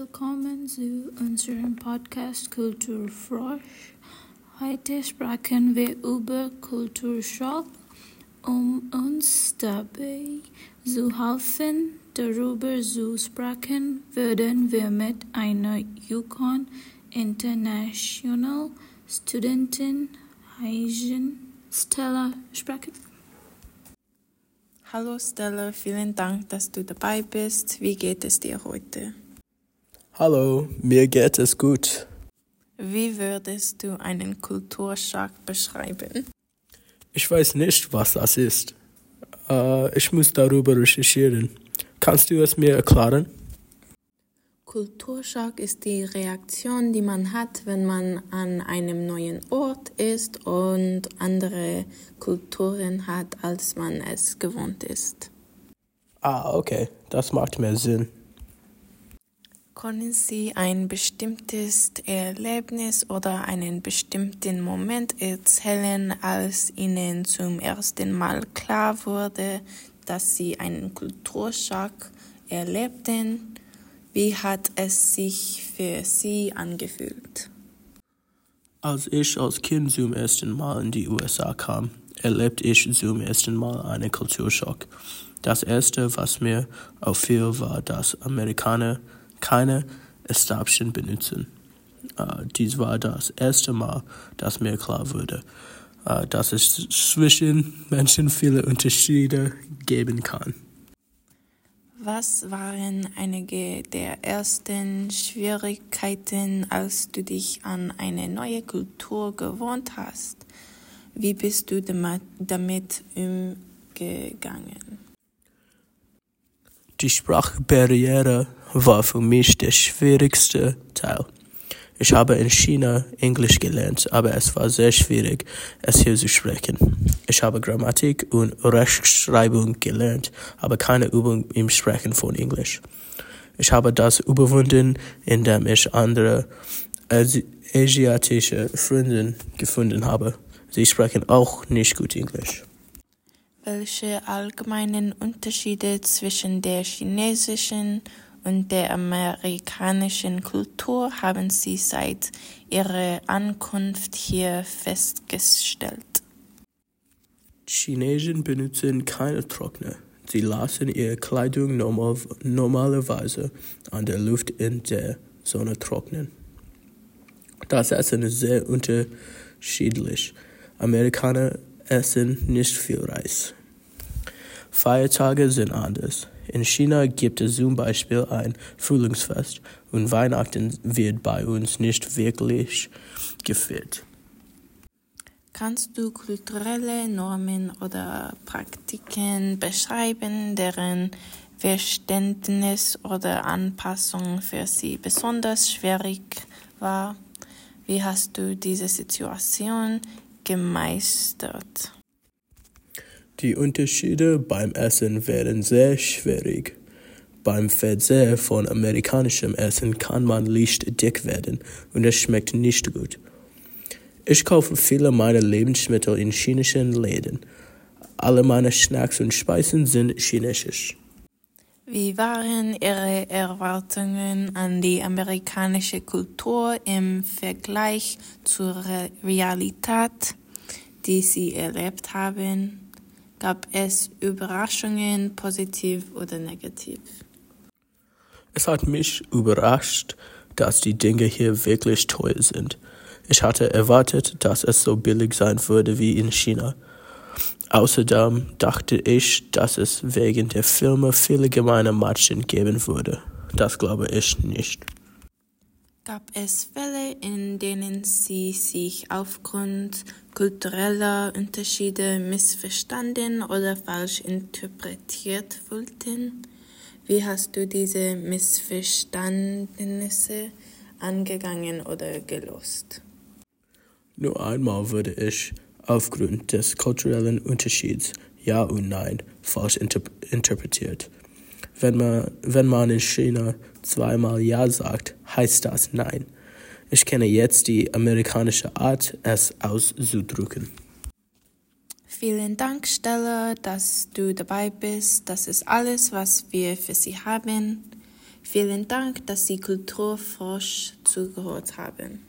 willkommen zu unserem Podcast Kulturfrosch. Heute sprechen wir über Kulturschock. Um uns dabei zu helfen, darüber zu sprechen, würden wir mit einer Yukon International Studentin Heijin Stella sprechen. Hallo Stella, vielen Dank, dass du dabei bist. Wie geht es dir heute? Hallo, mir geht es gut. Wie würdest du einen Kulturschock beschreiben? Ich weiß nicht, was das ist. Äh, ich muss darüber recherchieren. Kannst du es mir erklären? Kulturschock ist die Reaktion, die man hat, wenn man an einem neuen Ort ist und andere Kulturen hat, als man es gewohnt ist. Ah, okay, das macht mehr Sinn. Können Sie ein bestimmtes Erlebnis oder einen bestimmten Moment erzählen, als Ihnen zum ersten Mal klar wurde, dass Sie einen Kulturschock erlebten? Wie hat es sich für Sie angefühlt? Als ich als Kind zum ersten Mal in die USA kam, erlebte ich zum ersten Mal einen Kulturschock. Das erste, was mir auffiel, war, dass Amerikaner keine Establishment benutzen. Uh, dies war das erste Mal, dass mir klar wurde, uh, dass es zwischen Menschen viele Unterschiede geben kann. Was waren einige der ersten Schwierigkeiten, als du dich an eine neue Kultur gewohnt hast? Wie bist du damit umgegangen? Die Sprachbarriere war für mich der schwierigste Teil. Ich habe in China Englisch gelernt, aber es war sehr schwierig, es hier zu sprechen. Ich habe Grammatik und Rechtschreibung gelernt, aber keine Übung im Sprechen von Englisch. Ich habe das überwunden, indem ich andere asiatische Freunde gefunden habe. Sie sprechen auch nicht gut Englisch. Welche allgemeinen Unterschiede zwischen der chinesischen und der amerikanischen Kultur haben Sie seit Ihrer Ankunft hier festgestellt? Chinesen benutzen keine Trockner. Sie lassen ihre Kleidung normal, normalerweise an der Luft in der Sonne trocknen. Das Essen ist sehr unterschiedlich. Amerikaner essen nicht viel Reis. Feiertage sind anders. In China gibt es zum Beispiel ein Frühlingsfest und Weihnachten wird bei uns nicht wirklich gefeiert. Kannst du kulturelle Normen oder Praktiken beschreiben, deren Verständnis oder Anpassung für sie besonders schwierig war? Wie hast du diese Situation gemeistert? Die Unterschiede beim Essen werden sehr schwierig. Beim Verzehr von amerikanischem Essen kann man leicht dick werden und es schmeckt nicht gut. Ich kaufe viele meiner Lebensmittel in chinesischen Läden. Alle meine Snacks und Speisen sind chinesisch. Wie waren Ihre Erwartungen an die amerikanische Kultur im Vergleich zur Realität, die Sie erlebt haben? Gab es Überraschungen, positiv oder negativ? Es hat mich überrascht, dass die Dinge hier wirklich teuer sind. Ich hatte erwartet, dass es so billig sein würde wie in China. Außerdem dachte ich, dass es wegen der Filme viele gemeine Matschen geben würde. Das glaube ich nicht. Gab es Fälle, in denen Sie sich aufgrund kultureller Unterschiede missverstanden oder falsch interpretiert fühlten? Wie hast du diese Missverständnisse angegangen oder gelöst? Nur einmal wurde ich aufgrund des kulturellen Unterschieds Ja und Nein falsch inter interpretiert. Wenn man, wenn man in China zweimal Ja sagt, heißt das Nein. Ich kenne jetzt die amerikanische Art, es auszudrücken. Vielen Dank, Stella, dass du dabei bist. Das ist alles, was wir für Sie haben. Vielen Dank, dass Sie Kulturfrosch zugehört haben.